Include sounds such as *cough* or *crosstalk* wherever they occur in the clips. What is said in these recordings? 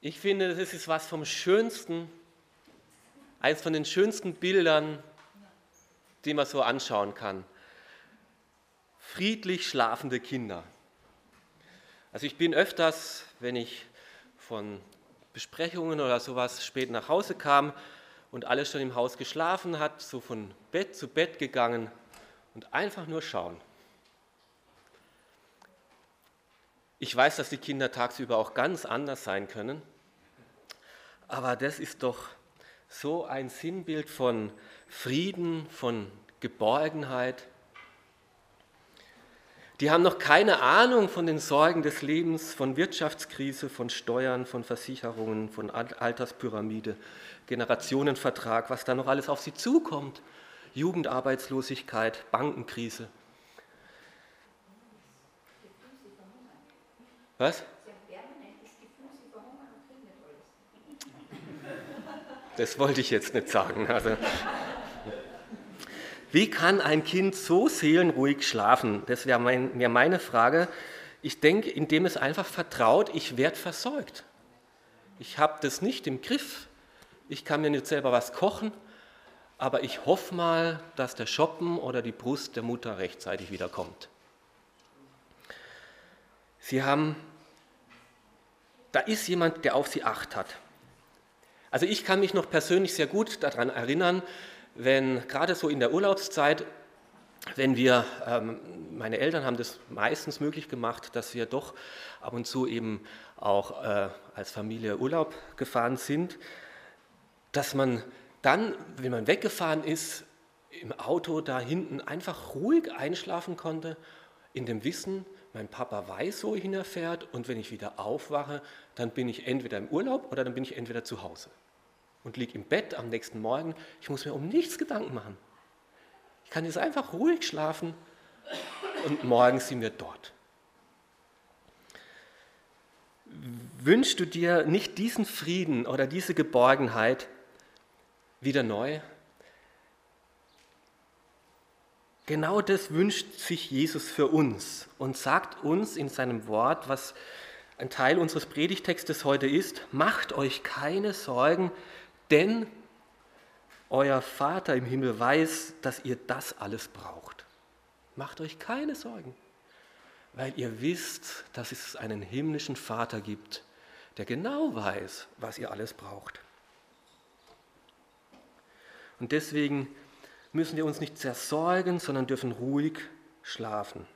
Ich finde, das ist was vom Schönsten, eines von den schönsten Bildern, die man so anschauen kann. Friedlich schlafende Kinder. Also ich bin öfters, wenn ich von Besprechungen oder sowas spät nach Hause kam und alles schon im Haus geschlafen hat, so von Bett zu Bett gegangen und einfach nur schauen. Ich weiß, dass die Kinder tagsüber auch ganz anders sein können, aber das ist doch so ein Sinnbild von Frieden, von Geborgenheit. Die haben noch keine Ahnung von den Sorgen des Lebens, von Wirtschaftskrise, von Steuern, von Versicherungen, von Alterspyramide, Generationenvertrag, was da noch alles auf sie zukommt. Jugendarbeitslosigkeit, Bankenkrise. Was? Das wollte ich jetzt nicht sagen. Also, wie kann ein Kind so seelenruhig schlafen? Das wäre mein, wär meine Frage. Ich denke, indem es einfach vertraut, ich werde versorgt. Ich habe das nicht im Griff. Ich kann mir nicht selber was kochen, aber ich hoffe mal, dass der Schoppen oder die Brust der Mutter rechtzeitig wiederkommt. Sie haben da ist jemand, der auf sie acht hat. Also ich kann mich noch persönlich sehr gut daran erinnern, wenn gerade so in der Urlaubszeit, wenn wir, ähm, meine Eltern haben das meistens möglich gemacht, dass wir doch ab und zu eben auch äh, als Familie Urlaub gefahren sind, dass man dann, wenn man weggefahren ist, im Auto da hinten einfach ruhig einschlafen konnte, in dem Wissen, mein Papa weiß, wo ihn er fährt und wenn ich wieder aufwache, dann bin ich entweder im Urlaub oder dann bin ich entweder zu Hause und liege im Bett am nächsten Morgen. Ich muss mir um nichts Gedanken machen. Ich kann jetzt einfach ruhig schlafen und morgen sind wir dort. Wünschst du dir nicht diesen Frieden oder diese Geborgenheit wieder neu? Genau das wünscht sich Jesus für uns und sagt uns in seinem Wort, was ein Teil unseres Predigtextes heute ist, macht euch keine Sorgen, denn euer Vater im Himmel weiß, dass ihr das alles braucht. Macht euch keine Sorgen, weil ihr wisst, dass es einen himmlischen Vater gibt, der genau weiß, was ihr alles braucht. Und deswegen müssen wir uns nicht zersorgen, sondern dürfen ruhig schlafen.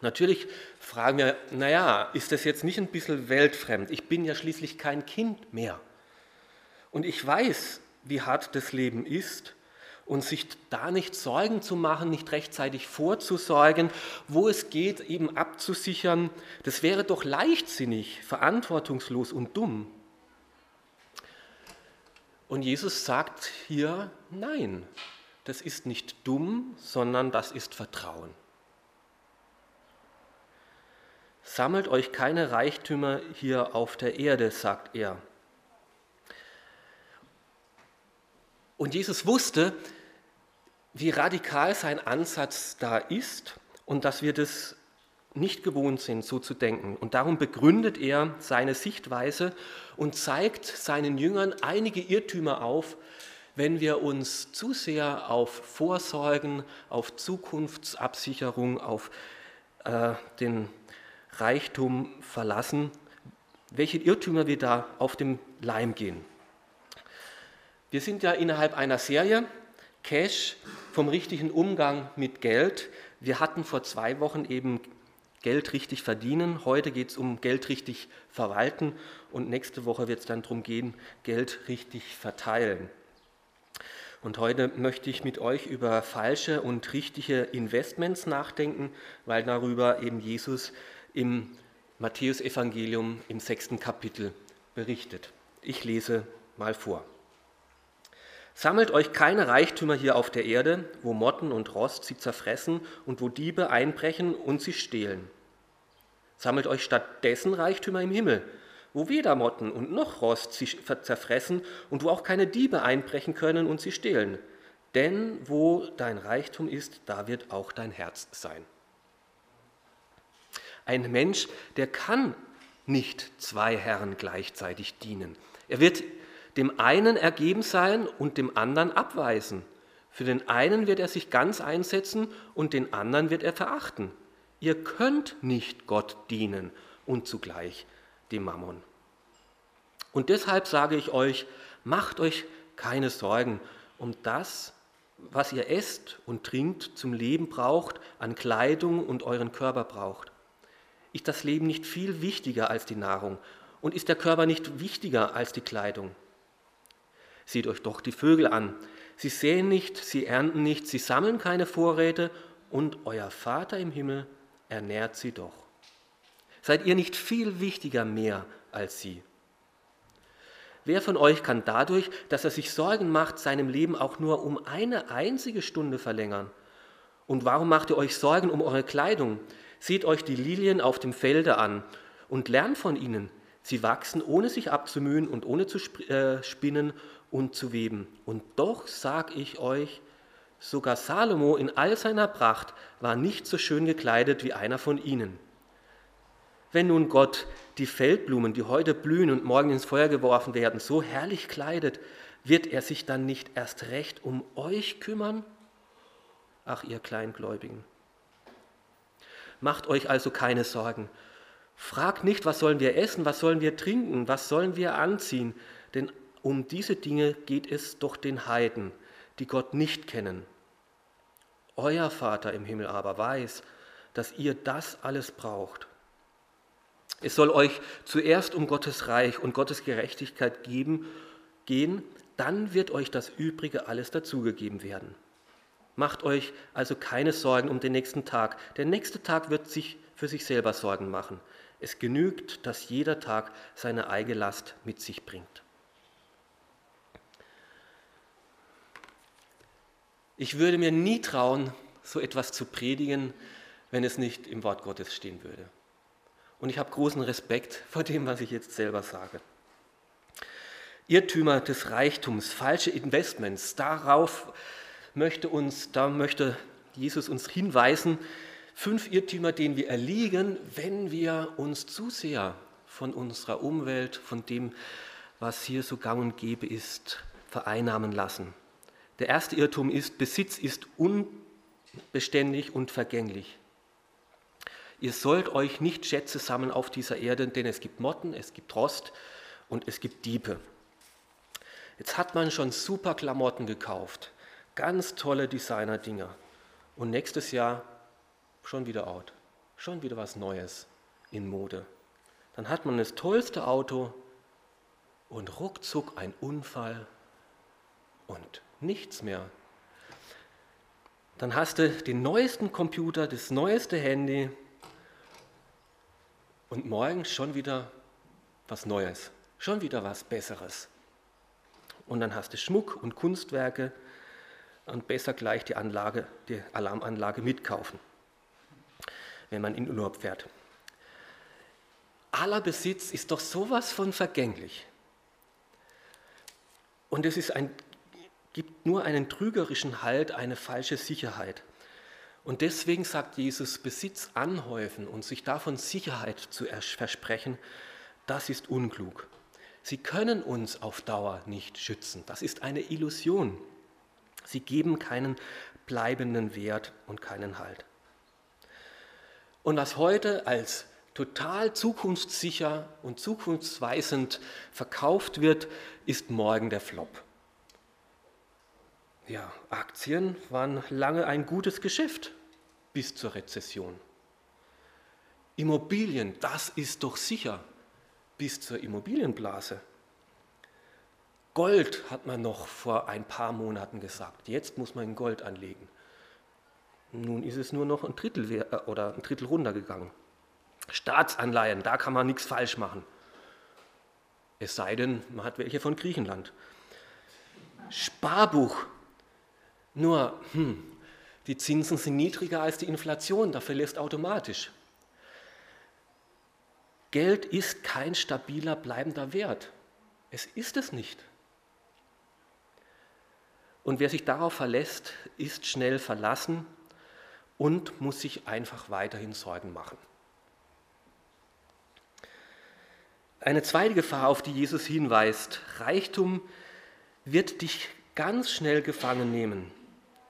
Natürlich fragen wir, naja, ist das jetzt nicht ein bisschen weltfremd? Ich bin ja schließlich kein Kind mehr. Und ich weiß, wie hart das Leben ist und sich da nicht Sorgen zu machen, nicht rechtzeitig vorzusorgen, wo es geht, eben abzusichern, das wäre doch leichtsinnig, verantwortungslos und dumm. Und Jesus sagt hier, nein, das ist nicht dumm, sondern das ist Vertrauen. Sammelt euch keine Reichtümer hier auf der Erde, sagt er. Und Jesus wusste, wie radikal sein Ansatz da ist und dass wir das nicht gewohnt sind, so zu denken. Und darum begründet er seine Sichtweise und zeigt seinen Jüngern einige Irrtümer auf, wenn wir uns zu sehr auf Vorsorgen, auf Zukunftsabsicherung, auf äh, den Reichtum verlassen, welche Irrtümer wir da auf dem Leim gehen. Wir sind ja innerhalb einer Serie, Cash vom richtigen Umgang mit Geld. Wir hatten vor zwei Wochen eben Geld richtig verdienen. Heute geht es um Geld richtig verwalten und nächste Woche wird es dann darum gehen, Geld richtig verteilen. Und heute möchte ich mit euch über falsche und richtige Investments nachdenken, weil darüber eben Jesus im Matthäusevangelium im sechsten Kapitel berichtet. Ich lese mal vor. Sammelt euch keine Reichtümer hier auf der Erde, wo Motten und Rost sie zerfressen und wo Diebe einbrechen und sie stehlen. Sammelt euch stattdessen Reichtümer im Himmel, wo weder Motten und noch Rost sie zerfressen und wo auch keine Diebe einbrechen können und sie stehlen. Denn wo dein Reichtum ist, da wird auch dein Herz sein. Ein Mensch, der kann nicht zwei Herren gleichzeitig dienen. Er wird dem einen ergeben sein und dem anderen abweisen. Für den einen wird er sich ganz einsetzen und den anderen wird er verachten. Ihr könnt nicht Gott dienen und zugleich dem Mammon. Und deshalb sage ich euch, macht euch keine Sorgen um das, was ihr esst und trinkt, zum Leben braucht, an Kleidung und euren Körper braucht. Ist das Leben nicht viel wichtiger als die Nahrung? Und ist der Körper nicht wichtiger als die Kleidung? Seht euch doch die Vögel an. Sie säen nicht, sie ernten nicht, sie sammeln keine Vorräte und euer Vater im Himmel ernährt sie doch. Seid ihr nicht viel wichtiger mehr als sie? Wer von euch kann dadurch, dass er sich Sorgen macht, seinem Leben auch nur um eine einzige Stunde verlängern? Und warum macht ihr euch Sorgen um eure Kleidung? Seht euch die Lilien auf dem Felde an und lernt von ihnen. Sie wachsen, ohne sich abzumühen und ohne zu äh, spinnen und zu weben. Und doch sag ich euch, sogar Salomo in all seiner Pracht war nicht so schön gekleidet wie einer von ihnen. Wenn nun Gott die Feldblumen, die heute blühen und morgen ins Feuer geworfen werden, so herrlich kleidet, wird er sich dann nicht erst recht um euch kümmern? Ach, ihr Kleingläubigen. Macht euch also keine Sorgen. Fragt nicht, was sollen wir essen, was sollen wir trinken, was sollen wir anziehen, denn um diese Dinge geht es doch den Heiden, die Gott nicht kennen. Euer Vater im Himmel aber weiß, dass ihr das alles braucht. Es soll euch zuerst um Gottes Reich und Gottes Gerechtigkeit geben, gehen, dann wird euch das Übrige alles dazugegeben werden. Macht euch also keine Sorgen um den nächsten Tag. Der nächste Tag wird sich für sich selber Sorgen machen. Es genügt, dass jeder Tag seine eigene Last mit sich bringt. Ich würde mir nie trauen, so etwas zu predigen, wenn es nicht im Wort Gottes stehen würde. Und ich habe großen Respekt vor dem, was ich jetzt selber sage. Irrtümer des Reichtums, falsche Investments, darauf möchte uns, da möchte Jesus uns hinweisen, fünf Irrtümer, denen wir erliegen, wenn wir uns zu sehr von unserer Umwelt, von dem, was hier so gang und gäbe ist, vereinnahmen lassen. Der erste Irrtum ist, Besitz ist unbeständig und vergänglich. Ihr sollt euch nicht Schätze sammeln auf dieser Erde, denn es gibt Motten, es gibt Rost und es gibt Diebe. Jetzt hat man schon super Klamotten gekauft, ganz tolle Designer-Dinger. Und nächstes Jahr schon wieder out, schon wieder was Neues in Mode. Dann hat man das tollste Auto und ruckzuck ein Unfall und nichts mehr. Dann hast du den neuesten Computer, das neueste Handy und morgen schon wieder was Neues, schon wieder was Besseres. Und dann hast du Schmuck und Kunstwerke und besser gleich die Anlage, die Alarmanlage mitkaufen, wenn man in Urlaub fährt. Aller Besitz ist doch sowas von vergänglich. Und es ist ein, gibt nur einen trügerischen Halt, eine falsche Sicherheit. Und deswegen sagt Jesus, Besitz anhäufen und sich davon Sicherheit zu versprechen, das ist unklug. Sie können uns auf Dauer nicht schützen. Das ist eine Illusion. Sie geben keinen bleibenden Wert und keinen Halt. Und was heute als total zukunftssicher und zukunftsweisend verkauft wird, ist morgen der Flop. Ja, Aktien waren lange ein gutes Geschäft bis zur Rezession. Immobilien, das ist doch sicher bis zur Immobilienblase. Gold hat man noch vor ein paar Monaten gesagt. Jetzt muss man in Gold anlegen. Nun ist es nur noch ein Drittel äh, oder ein Drittel runtergegangen. Staatsanleihen, da kann man nichts falsch machen. Es sei denn, man hat welche von Griechenland. Sparbuch, nur, hm, die Zinsen sind niedriger als die Inflation, da verlässt automatisch. Geld ist kein stabiler, bleibender Wert. Es ist es nicht. Und wer sich darauf verlässt, ist schnell verlassen und muss sich einfach weiterhin Sorgen machen. Eine zweite Gefahr, auf die Jesus hinweist, Reichtum wird dich ganz schnell gefangen nehmen.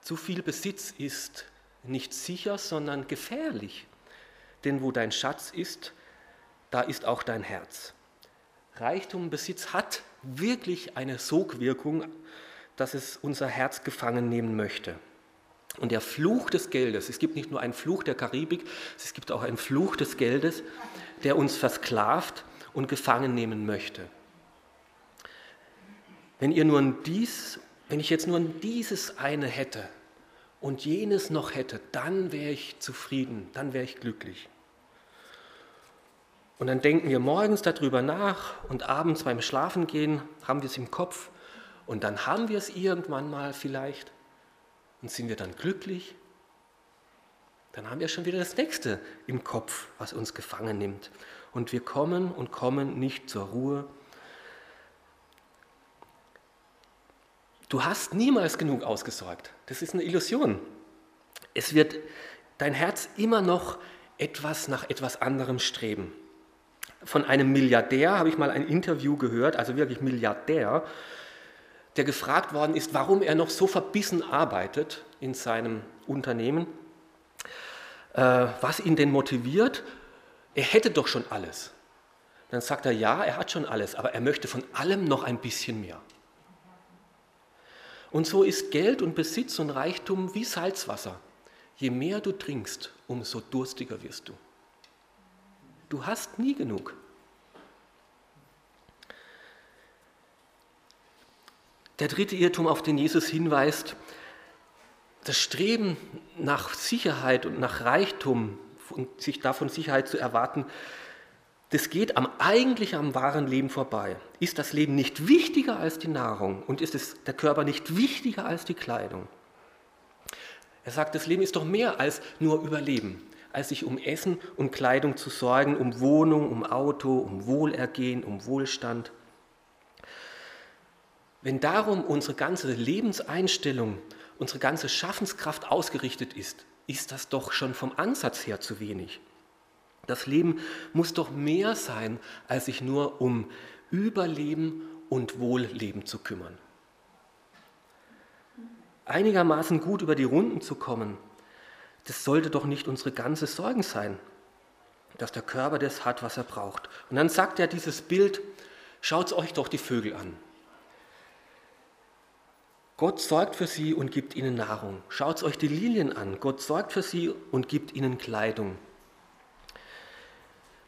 Zu viel Besitz ist nicht sicher, sondern gefährlich. Denn wo dein Schatz ist, da ist auch dein Herz. Reichtum, Besitz hat wirklich eine Sogwirkung, dass es unser Herz gefangen nehmen möchte. Und der Fluch des Geldes, es gibt nicht nur einen Fluch der Karibik, es gibt auch einen Fluch des Geldes, der uns versklavt und gefangen nehmen möchte. Wenn ihr nur dies, wenn ich jetzt nur dieses eine hätte und jenes noch hätte, dann wäre ich zufrieden, dann wäre ich glücklich. Und dann denken wir morgens darüber nach und abends beim Schlafengehen haben wir es im Kopf und dann haben wir es irgendwann mal vielleicht und sind wir dann glücklich. Dann haben wir schon wieder das nächste im Kopf, was uns gefangen nimmt. Und wir kommen und kommen nicht zur Ruhe. Du hast niemals genug ausgesorgt. Das ist eine Illusion. Es wird dein Herz immer noch etwas nach etwas anderem streben von einem Milliardär, habe ich mal ein Interview gehört, also wirklich Milliardär, der gefragt worden ist, warum er noch so verbissen arbeitet in seinem Unternehmen, äh, was ihn denn motiviert. Er hätte doch schon alles. Dann sagt er, ja, er hat schon alles, aber er möchte von allem noch ein bisschen mehr. Und so ist Geld und Besitz und Reichtum wie Salzwasser. Je mehr du trinkst, umso durstiger wirst du. Du hast nie genug. Der dritte Irrtum, auf den Jesus hinweist, das Streben nach Sicherheit und nach Reichtum und sich davon Sicherheit zu erwarten, das geht am eigentlich am wahren Leben vorbei. Ist das Leben nicht wichtiger als die Nahrung und ist es, der Körper nicht wichtiger als die Kleidung? Er sagt, das Leben ist doch mehr als nur Überleben als sich um Essen und Kleidung zu sorgen, um Wohnung, um Auto, um Wohlergehen, um Wohlstand. Wenn darum unsere ganze Lebenseinstellung, unsere ganze Schaffenskraft ausgerichtet ist, ist das doch schon vom Ansatz her zu wenig. Das Leben muss doch mehr sein, als sich nur um Überleben und Wohlleben zu kümmern. Einigermaßen gut über die Runden zu kommen, das sollte doch nicht unsere ganze Sorgen sein, dass der Körper das hat, was er braucht. Und dann sagt er dieses Bild, schaut euch doch die Vögel an. Gott sorgt für sie und gibt ihnen Nahrung. Schaut euch die Lilien an. Gott sorgt für sie und gibt ihnen Kleidung.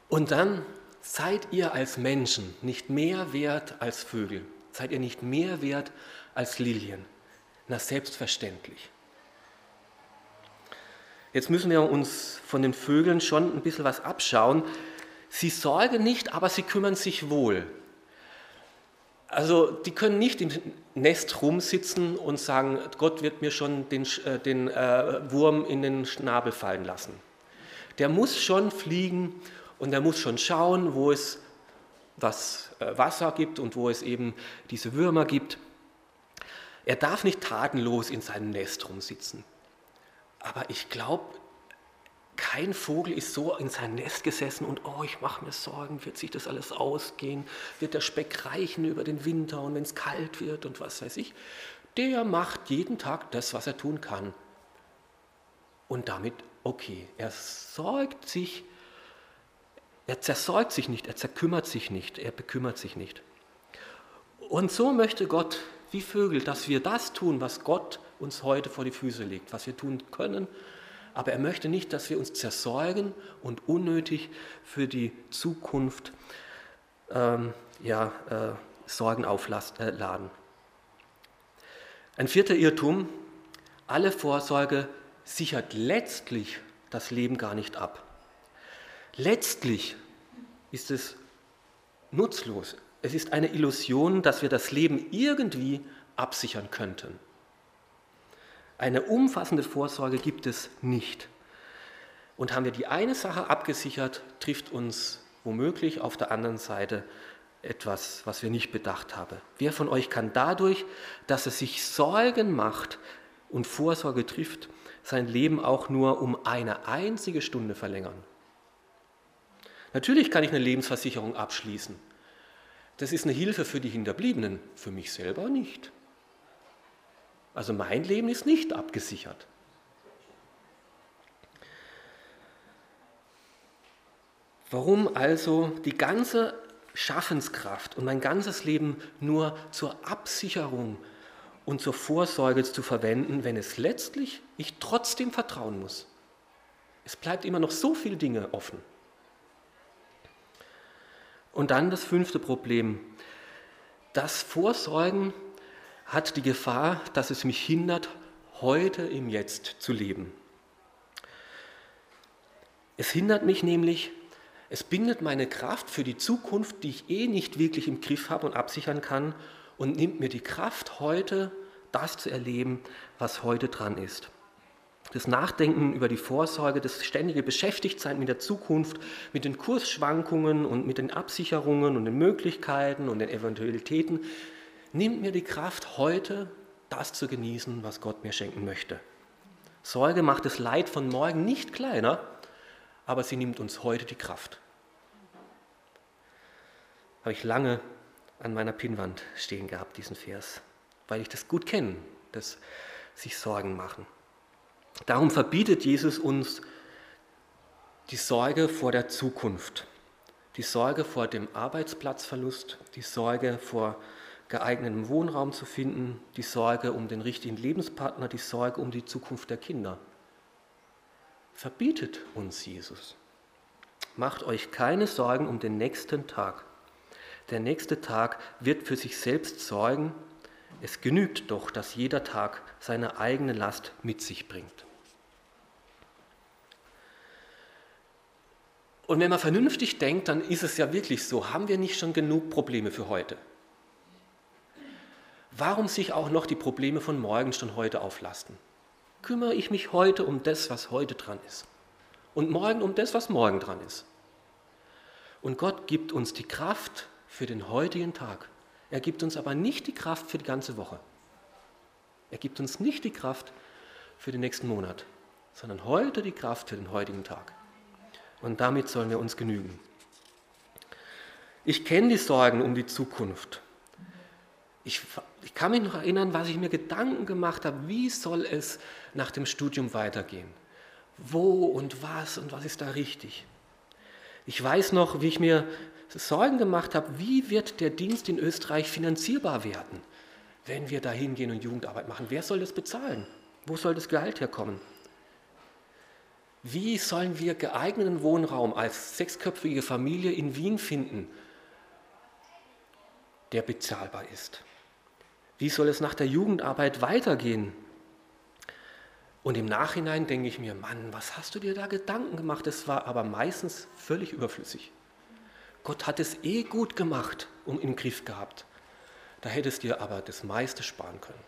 Und dann seid ihr als Menschen nicht mehr wert als Vögel. Seid ihr nicht mehr wert als Lilien. Na, selbstverständlich. Jetzt müssen wir uns von den Vögeln schon ein bisschen was abschauen. Sie sorgen nicht, aber sie kümmern sich wohl. Also die können nicht im Nest rumsitzen und sagen, Gott wird mir schon den, äh, den äh, Wurm in den Schnabel fallen lassen. Der muss schon fliegen und der muss schon schauen, wo es was äh, Wasser gibt und wo es eben diese Würmer gibt. Er darf nicht tatenlos in seinem Nest rumsitzen. Aber ich glaube, kein Vogel ist so in sein Nest gesessen und, oh, ich mache mir Sorgen, wird sich das alles ausgehen? Wird der Speck reichen über den Winter und wenn es kalt wird und was weiß ich? Der macht jeden Tag das, was er tun kann. Und damit, okay, er sorgt sich, er zersorgt sich nicht, er zerkümmert sich nicht, er bekümmert sich nicht. Und so möchte Gott, wie Vögel, dass wir das tun, was Gott uns heute vor die Füße legt, was wir tun können. Aber er möchte nicht, dass wir uns zersorgen und unnötig für die Zukunft ähm, ja, äh, Sorgen aufladen. Äh, Ein vierter Irrtum, alle Vorsorge sichert letztlich das Leben gar nicht ab. Letztlich ist es nutzlos. Es ist eine Illusion, dass wir das Leben irgendwie absichern könnten. Eine umfassende Vorsorge gibt es nicht. Und haben wir die eine Sache abgesichert, trifft uns womöglich auf der anderen Seite etwas, was wir nicht bedacht haben. Wer von euch kann dadurch, dass er sich Sorgen macht und Vorsorge trifft, sein Leben auch nur um eine einzige Stunde verlängern? Natürlich kann ich eine Lebensversicherung abschließen, Das ist eine Hilfe für die Hinterbliebenen, für mich selber nicht. Also mein Leben ist nicht abgesichert. Warum also die ganze Schaffenskraft und mein ganzes Leben nur zur Absicherung und zur Vorsorge zu verwenden, wenn es letztlich ich trotzdem vertrauen muss? Es bleibt immer noch so viele Dinge offen. Und dann das fünfte Problem. Das Vorsorgen hat die Gefahr, dass es mich hindert, heute im Jetzt zu leben. Es hindert mich nämlich, es bindet meine Kraft für die Zukunft, die ich eh nicht wirklich im Griff habe und absichern kann, und nimmt mir die Kraft, heute das zu erleben, was heute dran ist. Das Nachdenken über die Vorsorge, das ständige Beschäftigtsein mit der Zukunft, mit den Kursschwankungen und mit den Absicherungen und den Möglichkeiten und den Eventualitäten, nimmt mir die Kraft, heute das zu genießen, was Gott mir schenken möchte. Sorge macht das Leid von morgen nicht kleiner, aber sie nimmt uns heute die Kraft. Habe ich lange an meiner Pinnwand stehen gehabt, diesen Vers, weil ich das gut kenne, das sich Sorgen machen. Darum verbietet Jesus uns die Sorge vor der Zukunft, die Sorge vor dem Arbeitsplatzverlust, die Sorge vor geeigneten Wohnraum zu finden, die Sorge um den richtigen Lebenspartner, die Sorge um die Zukunft der Kinder verbietet uns Jesus. Macht euch keine Sorgen um den nächsten Tag. Der nächste Tag wird für sich selbst sorgen. Es genügt doch, dass jeder Tag seine eigene Last mit sich bringt. Und wenn man vernünftig denkt, dann ist es ja wirklich so, haben wir nicht schon genug Probleme für heute? Warum sich auch noch die Probleme von morgen schon heute auflasten? kümmere ich mich heute um das, was heute dran ist. Und morgen um das, was morgen dran ist. Und Gott gibt uns die Kraft für den heutigen Tag. Er gibt uns aber nicht die Kraft für die ganze Woche. Er gibt uns nicht die Kraft für den nächsten Monat, sondern heute die Kraft für den heutigen Tag. Und damit sollen wir uns genügen. Ich kenne die Sorgen um die Zukunft. Ich, ich, kann mich noch erinnern, was ich mir Gedanken gemacht habe, wie soll es nach dem Studium weitergehen? Wo und was und was ist da richtig? Ich weiß noch, wie ich mir Sorgen gemacht habe, wie wird der Dienst in Österreich finanzierbar werden, wenn wir da hingehen und Jugendarbeit machen? Wer soll das bezahlen? Wo soll das Gehalt herkommen? Wie sollen wir geeigneten Wohnraum als sechsköpfige Familie in Wien finden, der bezahlbar ist? Wie soll es nach der Jugendarbeit weitergehen? Und im Nachhinein denke ich mir, Mann, was hast du dir da Gedanken gemacht? Es war aber meistens völlig überflüssig. Gott hat es eh gut gemacht und im Griff gehabt. Da hättest du dir aber das meiste sparen können.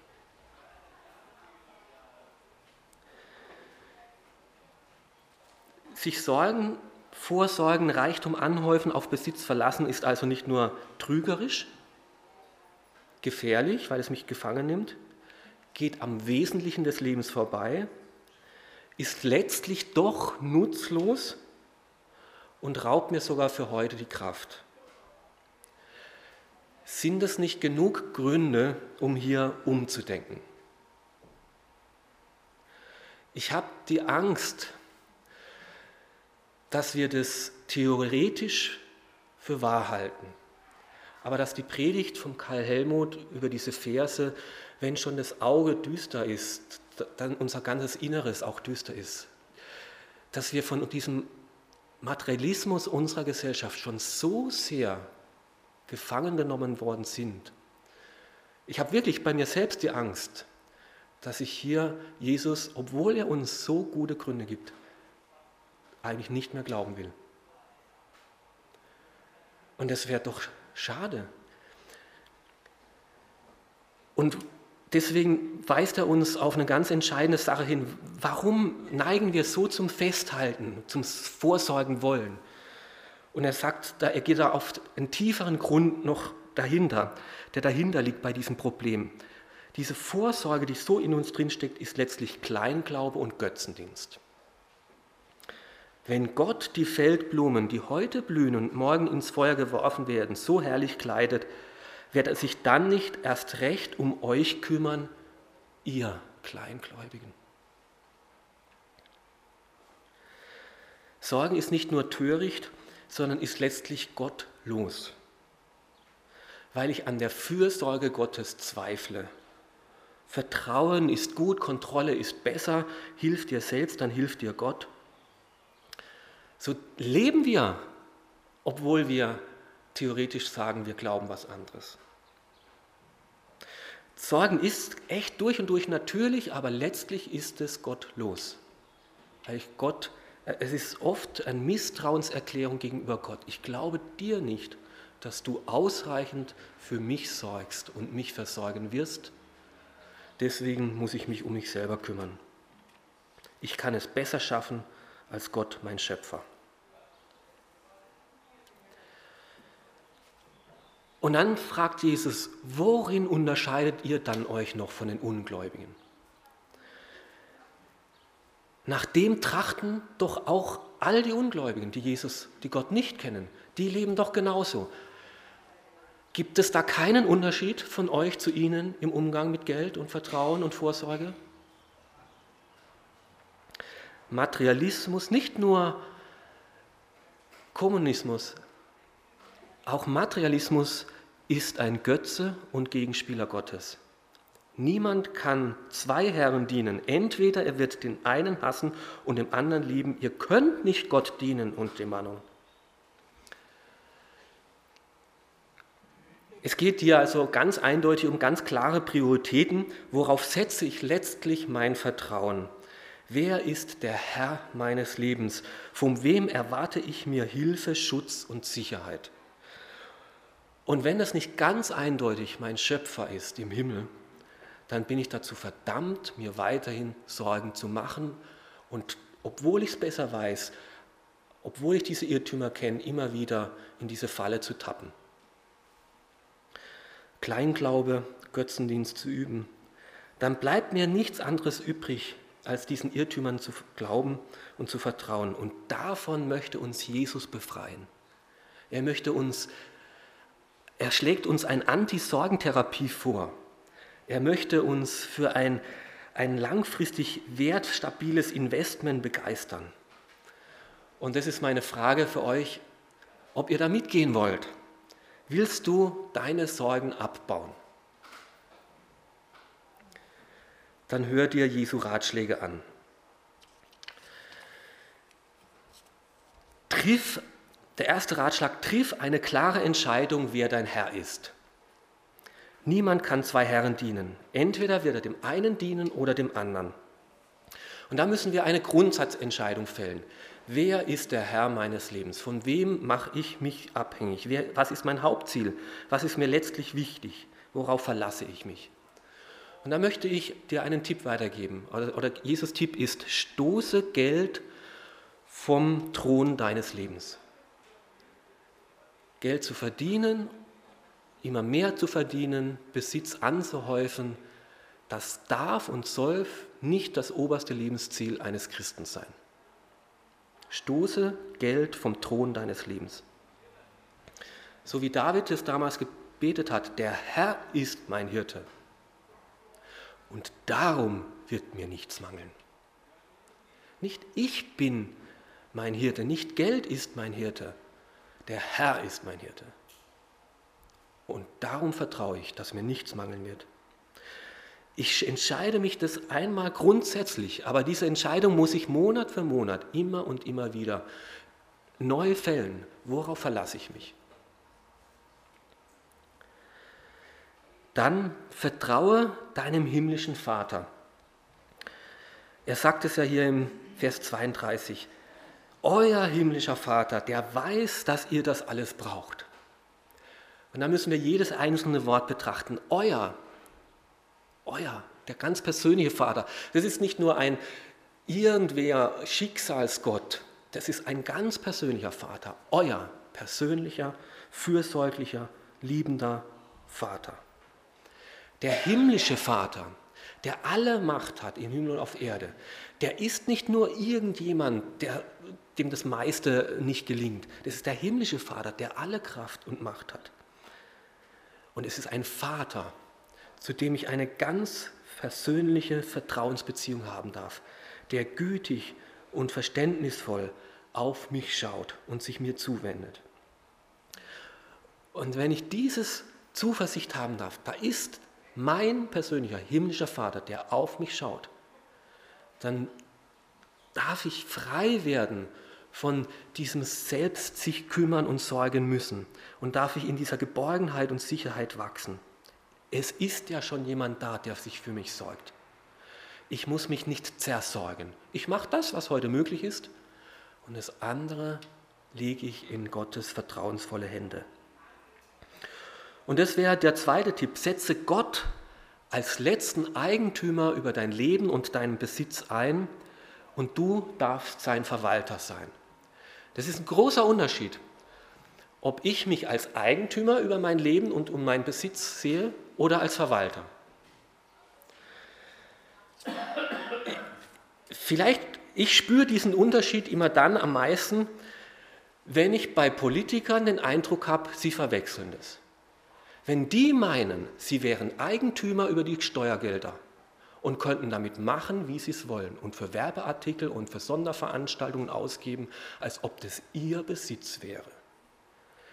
Sich Sorgen, Vorsorgen, Reichtum anhäufen, auf Besitz verlassen, ist also nicht nur trügerisch, gefährlich, weil es mich gefangen nimmt, geht am Wesentlichen des Lebens vorbei, ist letztlich doch nutzlos und raubt mir sogar für heute die Kraft. Sind es nicht genug Gründe, um hier umzudenken? Ich habe die Angst, dass wir das theoretisch für wahr halten aber dass die Predigt von Karl Helmut über diese Verse, wenn schon das Auge düster ist, dann unser ganzes Inneres auch düster ist. Dass wir von diesem Materialismus unserer Gesellschaft schon so sehr gefangen genommen worden sind. Ich habe wirklich bei mir selbst die Angst, dass ich hier Jesus, obwohl er uns so gute Gründe gibt, eigentlich nicht mehr glauben will. Und es wäre doch Schade. Und deswegen weist er uns auf eine ganz entscheidende Sache hin. Warum neigen wir so zum Festhalten, zum Vorsorgen wollen? Und er sagt, er geht da auf einen tieferen Grund noch dahinter, der dahinter liegt bei diesem Problem. Diese Vorsorge, die so in uns drinsteckt, ist letztlich Kleinglaube und Götzendienst. Wenn Gott die Feldblumen, die heute blühen und morgen ins Feuer geworfen werden, so herrlich kleidet, wird er sich dann nicht erst recht um euch kümmern, ihr Kleingläubigen. Sorgen ist nicht nur töricht, sondern ist letztlich gottlos, weil ich an der Fürsorge Gottes zweifle. Vertrauen ist gut, Kontrolle ist besser, hilf dir selbst, dann hilft dir Gott. So leben wir, obwohl wir theoretisch sagen, wir glauben was anderes. Sorgen ist echt durch und durch natürlich, aber letztlich ist es gottlos. Weil Gott, äh, es ist oft eine Misstrauenserklärung gegenüber Gott. Ich glaube dir nicht, dass du ausreichend für mich sorgst und mich versorgen wirst. Deswegen muss ich mich um mich selber kümmern. Ich kann es besser schaffen als Gott, mein Schöpfer. Und dann fragt Jesus, worin unterscheidet ihr dann euch noch von den Ungläubigen? Nach dem trachten doch auch all die Ungläubigen, die Jesus, die Gott nicht kennen, die leben doch genauso. Gibt es da keinen Unterschied von euch zu ihnen im Umgang mit Geld und Vertrauen und Vorsorge? Materialismus, nicht nur Kommunismus, auch Materialismus ist ein Götze und Gegenspieler Gottes. Niemand kann zwei Herren dienen. Entweder er wird den einen hassen und dem anderen lieben. Ihr könnt nicht Gott dienen und dem Mammon. Es geht hier also ganz eindeutig um ganz klare Prioritäten. Worauf setze ich letztlich mein Vertrauen? Wer ist der Herr meines Lebens? Von wem erwarte ich mir Hilfe, Schutz und Sicherheit? Und wenn das nicht ganz eindeutig mein Schöpfer ist im Himmel, dann bin ich dazu verdammt, mir weiterhin Sorgen zu machen und obwohl ich es besser weiß, obwohl ich diese Irrtümer kenne, immer wieder in diese Falle zu tappen. Kleinglaube, Götzendienst zu üben, dann bleibt mir nichts anderes übrig, als diesen Irrtümern zu glauben und zu vertrauen. Und davon möchte uns Jesus befreien. Er möchte uns er schlägt uns eine Anti-Sorgentherapie vor. Er möchte uns für ein, ein langfristig wertstabiles Investment begeistern. Und das ist meine Frage für euch, ob ihr da mitgehen wollt. Willst du deine Sorgen abbauen? Dann hör dir Jesu Ratschläge an. Triff der erste Ratschlag, triff eine klare Entscheidung, wer dein Herr ist. Niemand kann zwei Herren dienen. Entweder wird er dem einen dienen oder dem anderen. Und da müssen wir eine Grundsatzentscheidung fällen. Wer ist der Herr meines Lebens? Von wem mache ich mich abhängig? Wer, was ist mein Hauptziel? Was ist mir letztlich wichtig? Worauf verlasse ich mich? Und da möchte ich dir einen Tipp weitergeben. Oder, oder Jesus Tipp ist, stoße Geld vom Thron deines Lebens. Geld zu verdienen, immer mehr zu verdienen, Besitz anzuhäufen, das darf und soll nicht das oberste Lebensziel eines Christen sein. Stoße Geld vom Thron deines Lebens. So wie David es damals gebetet hat, der Herr ist mein Hirte. Und darum wird mir nichts mangeln. Nicht ich bin mein Hirte, nicht Geld ist mein Hirte, der Herr ist mein Hirte. Und darum vertraue ich, dass mir nichts mangeln wird. Ich entscheide mich das einmal grundsätzlich, aber diese Entscheidung muss ich Monat für Monat immer und immer wieder neu fällen. Worauf verlasse ich mich? Dann vertraue deinem himmlischen Vater. Er sagt es ja hier im Vers 32 euer himmlischer Vater, der weiß, dass ihr das alles braucht. Und da müssen wir jedes einzelne Wort betrachten. Euer, euer, der ganz persönliche Vater. Das ist nicht nur ein irgendwer Schicksalsgott, das ist ein ganz persönlicher Vater. Euer persönlicher, fürsorglicher, liebender Vater. Der himmlische Vater, der alle Macht hat im Himmel und auf Erde, der ist nicht nur irgendjemand, der dem das meiste nicht gelingt. Das ist der himmlische Vater, der alle Kraft und Macht hat. Und es ist ein Vater, zu dem ich eine ganz persönliche Vertrauensbeziehung haben darf, der gütig und verständnisvoll auf mich schaut und sich mir zuwendet. Und wenn ich dieses Zuversicht haben darf, da ist mein persönlicher himmlischer Vater, der auf mich schaut, dann darf ich frei werden von diesem Selbst sich kümmern und sorgen müssen und darf ich in dieser Geborgenheit und Sicherheit wachsen. Es ist ja schon jemand da, der sich für mich sorgt. Ich muss mich nicht zersorgen. Ich mache das, was heute möglich ist, und das andere lege ich in Gottes vertrauensvolle Hände. Und das wäre der zweite Tipp. Setze Gott als letzten Eigentümer über dein Leben und deinen Besitz ein und du darfst sein Verwalter sein. Das ist ein großer Unterschied, ob ich mich als Eigentümer über mein Leben und um meinen Besitz sehe oder als Verwalter. Vielleicht, ich spüre diesen Unterschied immer dann am meisten, wenn ich bei Politikern den Eindruck habe, sie verwechseln das. Wenn die meinen, sie wären Eigentümer über die Steuergelder und könnten damit machen, wie sie es wollen und für Werbeartikel und für Sonderveranstaltungen ausgeben, als ob das ihr Besitz wäre.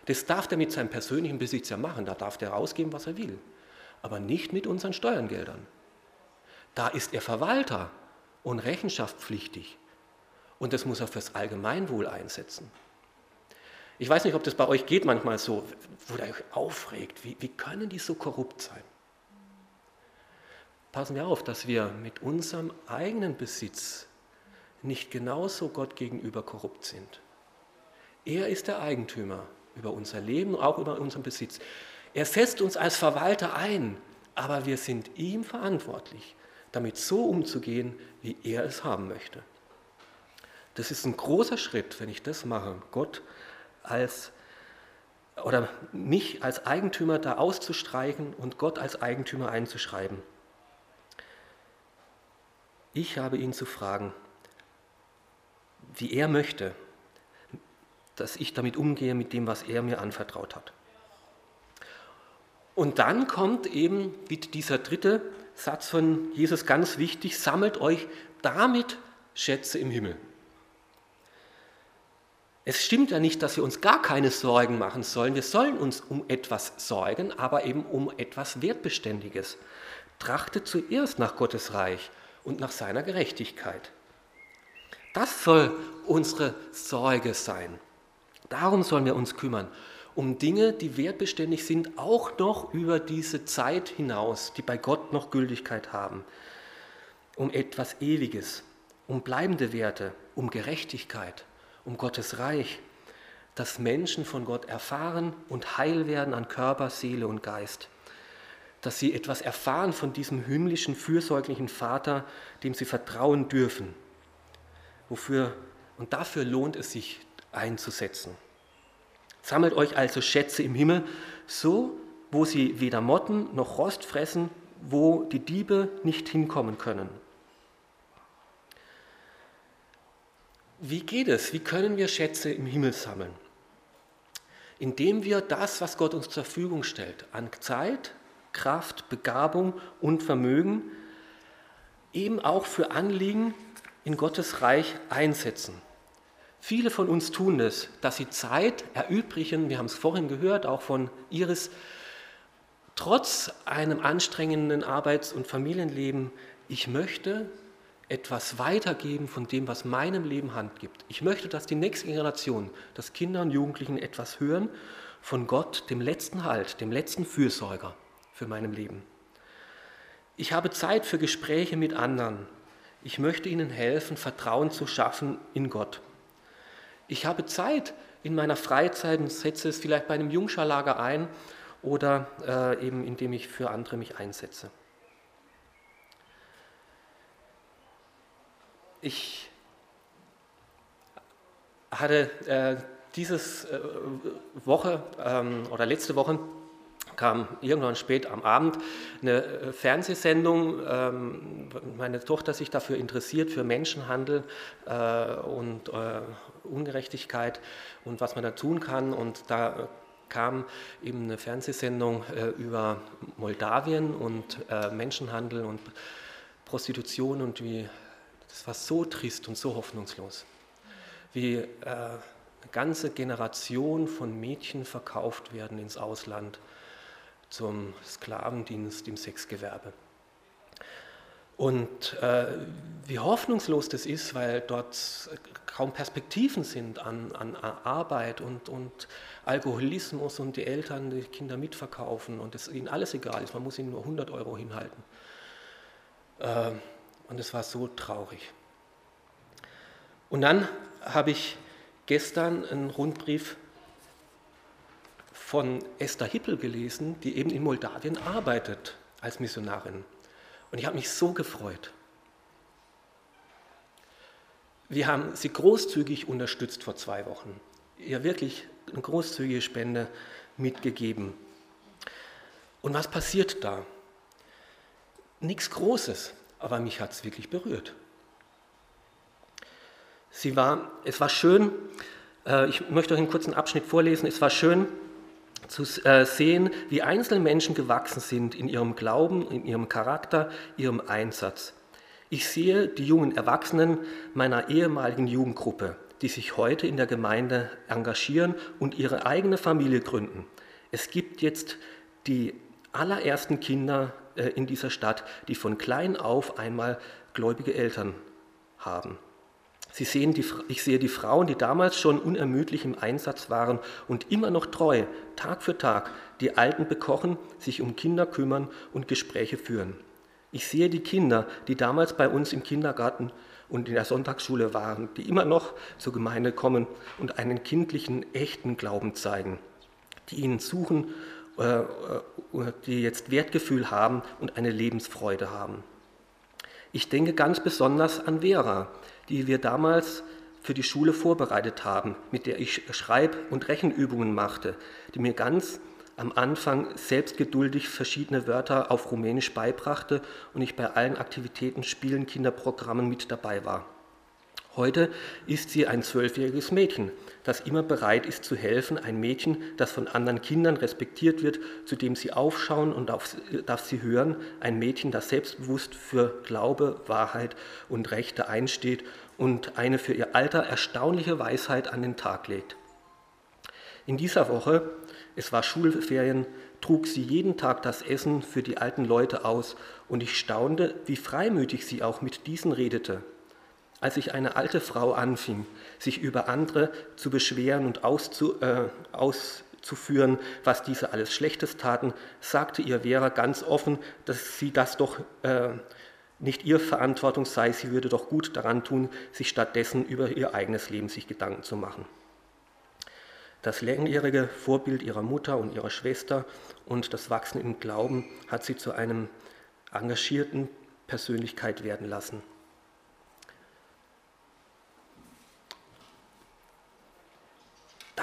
Das darf der mit seinem persönlichen Besitz ja machen, da darf der rausgeben, was er will, aber nicht mit unseren Steuergeldern. Da ist er Verwalter und rechenschaftspflichtig und das muss er fürs Allgemeinwohl einsetzen. Ich weiß nicht, ob das bei euch geht manchmal so, wo ihr euch aufregt. Wie, wie können die so korrupt sein? Passen wir auf, dass wir mit unserem eigenen Besitz nicht genauso Gott gegenüber korrupt sind. Er ist der Eigentümer über unser Leben, auch über unseren Besitz. Er setzt uns als Verwalter ein, aber wir sind ihm verantwortlich, damit so umzugehen, wie er es haben möchte. Das ist ein großer Schritt, wenn ich das mache, Gott als oder mich als Eigentümer da auszustreichen und Gott als Eigentümer einzuschreiben. Ich habe ihn zu fragen, wie er möchte, dass ich damit umgehe mit dem, was er mir anvertraut hat. Und dann kommt eben dieser dritte Satz von Jesus ganz wichtig, sammelt euch damit Schätze im Himmel. Es stimmt ja nicht, dass wir uns gar keine Sorgen machen sollen. Wir sollen uns um etwas sorgen, aber eben um etwas Wertbeständiges. Trachtet zuerst nach Gottes Reich und nach seiner Gerechtigkeit. Das soll unsere Sorge sein. Darum sollen wir uns kümmern. Um Dinge, die wertbeständig sind, auch noch über diese Zeit hinaus, die bei Gott noch Gültigkeit haben. Um etwas Ewiges, um bleibende Werte, um Gerechtigkeit, um Gottes Reich, dass Menschen von Gott erfahren und heil werden an Körper, Seele und Geist, dass sie etwas erfahren von diesem himmlischen, fürsorglichen Vater, dem sie vertrauen dürfen. Wofür, und dafür lohnt es sich einzusetzen. Sammelt euch also Schätze im Himmel, so wo sie weder Motten noch Rost fressen, wo die Diebe nicht hinkommen können. Wie geht es? Wie können wir Schätze im Himmel sammeln? Indem wir das, was Gott uns zur Verfügung stellt, an Zeit, Kraft, Begabung und Vermögen, eben auch für Anliegen in Gottes Reich einsetzen. Viele von uns tun das, dass sie Zeit erübrigen, wir haben es vorhin gehört, auch von Iris, trotz einem anstrengenden Arbeits- und Familienleben, ich möchte etwas weitergeben von dem, was meinem Leben Hand gibt. Ich möchte, dass die nächste Generation, dass Kinder und Jugendlichen etwas hören von Gott, dem letzten Halt, dem letzten Fürsorger für meinem Leben. Ich habe Zeit für Gespräche mit anderen. Ich möchte ihnen helfen, Vertrauen zu schaffen in Gott. Ich habe Zeit in meiner Freizeit und setze es vielleicht bei einem Jungscharlager ein oder äh, eben indem ich für andere mich einsetze. Ich hatte äh, dieses äh, Woche ähm, oder letzte Woche kam irgendwann spät am Abend eine äh, Fernsehsendung. Ähm, meine Tochter sich dafür interessiert, für Menschenhandel äh, und, äh, Ungerechtigkeit und was man da tun kann. Und da kam eben eine Fernsehsendung über Moldawien und Menschenhandel und Prostitution und wie, das war so trist und so hoffnungslos, wie eine ganze Generation von Mädchen verkauft werden ins Ausland zum Sklavendienst im Sexgewerbe. Und äh, wie hoffnungslos das ist, weil dort kaum Perspektiven sind an, an Arbeit und, und, Alkoholismus und die Eltern die Kinder mitverkaufen und es ihnen alles egal ist, man muss ihnen nur 100 Euro hinhalten. Äh, und es war so traurig. Und dann habe ich gestern einen Rundbrief von Esther Hippel gelesen, die eben in Moldawien arbeitet als Missionarin. Und ich habe mich so gefreut. Wir haben sie großzügig unterstützt vor zwei Wochen. Ihr wirklich eine großzügige Spende mitgegeben. Und was passiert da? Nichts Großes, aber mich hat es wirklich berührt. Sie war, es war schön, äh, ich möchte euch einen kurzen Abschnitt vorlesen, es war schön, zu äh, sehen, wie einzelne Menschen gewachsen sind in ihrem Glauben, in ihrem Charakter, ihrem Einsatz. Ich sehe die jungen Erwachsenen meiner ehemaligen Jugendgruppe, die sich heute in der Gemeinde engagieren und ihre eigene Familie gründen. Es gibt jetzt die allerersten Kinder äh, in dieser Stadt, die von klein auf einmal gläubige Eltern haben. Sie sehen die, ich sehe die Frauen, die damals schon unermüdlich im Einsatz waren und immer noch treu, Tag für Tag, die Alten bekochen, sich um Kinder kümmern und Gespräche führen. Ich sehe die Kinder, die damals bei uns im Kindergarten und in der Sonntagsschule waren, die immer noch zur Gemeinde kommen und einen kindlichen, echten Glauben zeigen, die ihnen suchen, äh, äh, die jetzt Wertgefühl haben und eine Lebensfreude haben. Ich denke ganz besonders an Vera, die wir damals für die Schule vorbereitet haben, mit der ich Schreib- und Rechenübungen machte, die mir ganz am Anfang selbstgeduldig verschiedene Wörter auf Rumänisch beibrachte und ich bei allen Aktivitäten, Spielen, Kinderprogrammen mit dabei war. Heute ist sie ein zwölfjähriges Mädchen, das immer bereit ist zu helfen, ein Mädchen, das von anderen Kindern respektiert wird, zu dem sie aufschauen und auf, darf sie hören, ein Mädchen, das selbstbewusst für Glaube, Wahrheit und Rechte einsteht und eine für ihr Alter erstaunliche Weisheit an den Tag legt. In dieser Woche, es war Schulferien, trug sie jeden Tag das Essen für die alten Leute aus und ich staunte, wie freimütig sie auch mit diesen redete. Als sich eine alte Frau anfing, sich über andere zu beschweren und auszu, äh, auszuführen, was diese alles Schlechtes taten, sagte ihr Vera ganz offen, dass sie das doch äh, nicht ihr Verantwortung sei, sie würde doch gut daran tun, sich stattdessen über ihr eigenes Leben sich Gedanken zu machen. Das langjährige Vorbild ihrer Mutter und ihrer Schwester und das Wachsen im Glauben hat sie zu einem engagierten Persönlichkeit werden lassen.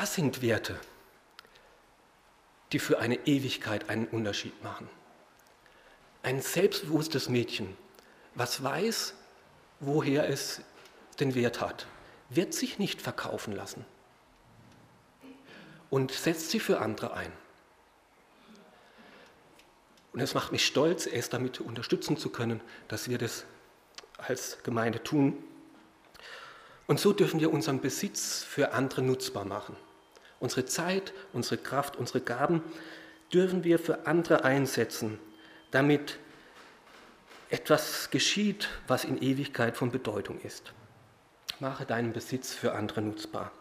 Das sind Werte, die für eine Ewigkeit einen Unterschied machen. Ein selbstbewusstes Mädchen, was weiß, woher es den Wert hat, wird sich nicht verkaufen lassen und setzt sie für andere ein. Und es macht mich stolz, es damit unterstützen zu können, dass wir das als Gemeinde tun. Und so dürfen wir unseren Besitz für andere nutzbar machen. Unsere Zeit, unsere Kraft, unsere Gaben dürfen wir für andere einsetzen, damit etwas geschieht, was in Ewigkeit von Bedeutung ist. Mache deinen Besitz für andere nutzbar.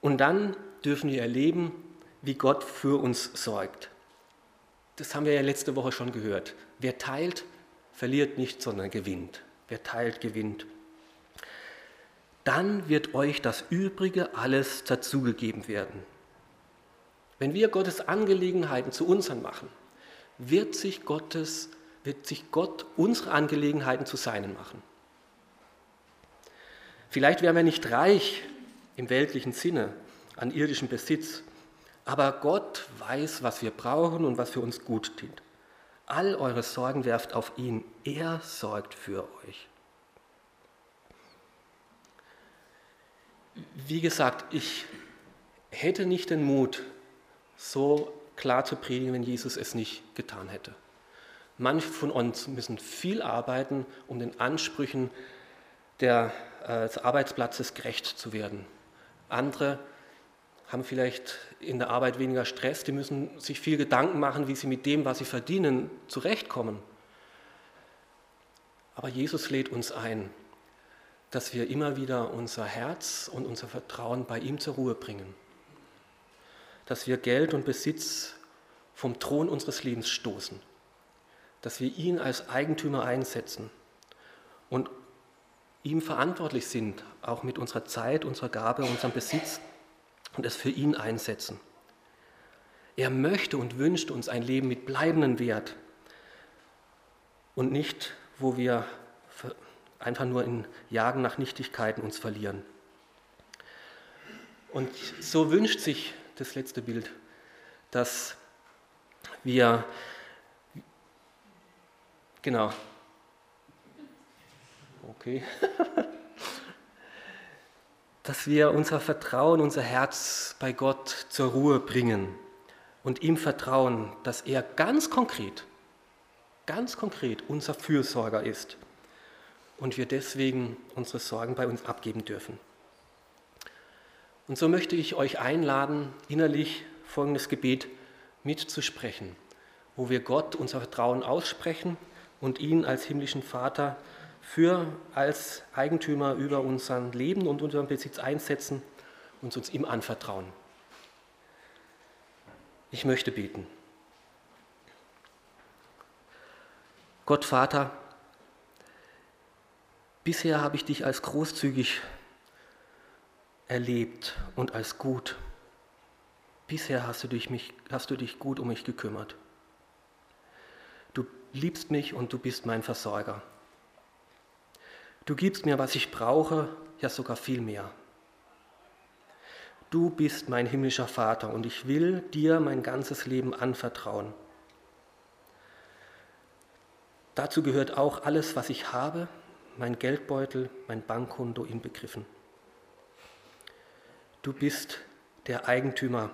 Und dann dürfen wir erleben, wie Gott für uns sorgt. Das haben wir ja letzte Woche schon gehört. Wer teilt, verliert nicht, sondern gewinnt. Wer teilt, gewinnt dann wird euch das Übrige alles dazugegeben werden. Wenn wir Gottes Angelegenheiten zu unseren machen, wird sich, Gottes, wird sich Gott unsere Angelegenheiten zu seinen machen. Vielleicht wären wir nicht reich im weltlichen Sinne an irdischem Besitz, aber Gott weiß, was wir brauchen und was für uns gut tut. All eure Sorgen werft auf ihn, er sorgt für euch. Wie gesagt, ich hätte nicht den Mut, so klar zu predigen, wenn Jesus es nicht getan hätte. Manche von uns müssen viel arbeiten, um den Ansprüchen der, äh, des Arbeitsplatzes gerecht zu werden. Andere haben vielleicht in der Arbeit weniger Stress, die müssen sich viel Gedanken machen, wie sie mit dem, was sie verdienen, zurechtkommen. Aber Jesus lädt uns ein, dass wir immer wieder unser Herz und unser Vertrauen bei ihm zur Ruhe bringen. Dass wir Geld und Besitz vom Thron unseres Lebens stoßen. Dass wir ihn als Eigentümer einsetzen und ihm verantwortlich sind, auch mit unserer Zeit, unserer Gabe, unserem Besitz und es für ihn einsetzen. Er möchte und wünscht uns ein Leben mit bleibendem Wert und nicht, wo wir einfach nur in Jagen nach Nichtigkeiten uns verlieren. Und so wünscht sich das letzte Bild, dass wir, genau, okay, *laughs* dass wir unser Vertrauen, unser Herz bei Gott zur Ruhe bringen und ihm vertrauen, dass er ganz konkret, ganz konkret unser Fürsorger ist und wir deswegen unsere Sorgen bei uns abgeben dürfen. Und so möchte ich euch einladen, innerlich folgendes Gebet mitzusprechen, wo wir Gott unser Vertrauen aussprechen und ihn als himmlischen Vater für als Eigentümer über unser Leben und unseren Besitz einsetzen und uns ihm anvertrauen. Ich möchte beten. Gott Vater, Bisher habe ich dich als großzügig erlebt und als gut. Bisher hast du, dich, mich, hast du dich gut um mich gekümmert. Du liebst mich und du bist mein Versorger. Du gibst mir, was ich brauche, ja sogar viel mehr. Du bist mein himmlischer Vater und ich will dir mein ganzes Leben anvertrauen. Dazu gehört auch alles, was ich habe mein Geldbeutel, mein Bankkonto inbegriffen. Du bist der Eigentümer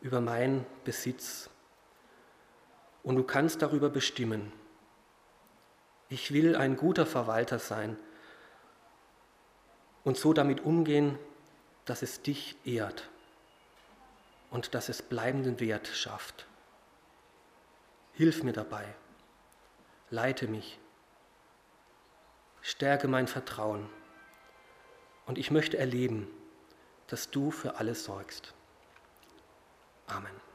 über meinen Besitz und du kannst darüber bestimmen. Ich will ein guter Verwalter sein und so damit umgehen, dass es dich ehrt und dass es bleibenden Wert schafft. Hilf mir dabei, leite mich stärke mein Vertrauen. Und ich möchte erleben, dass du für alles sorgst. Amen.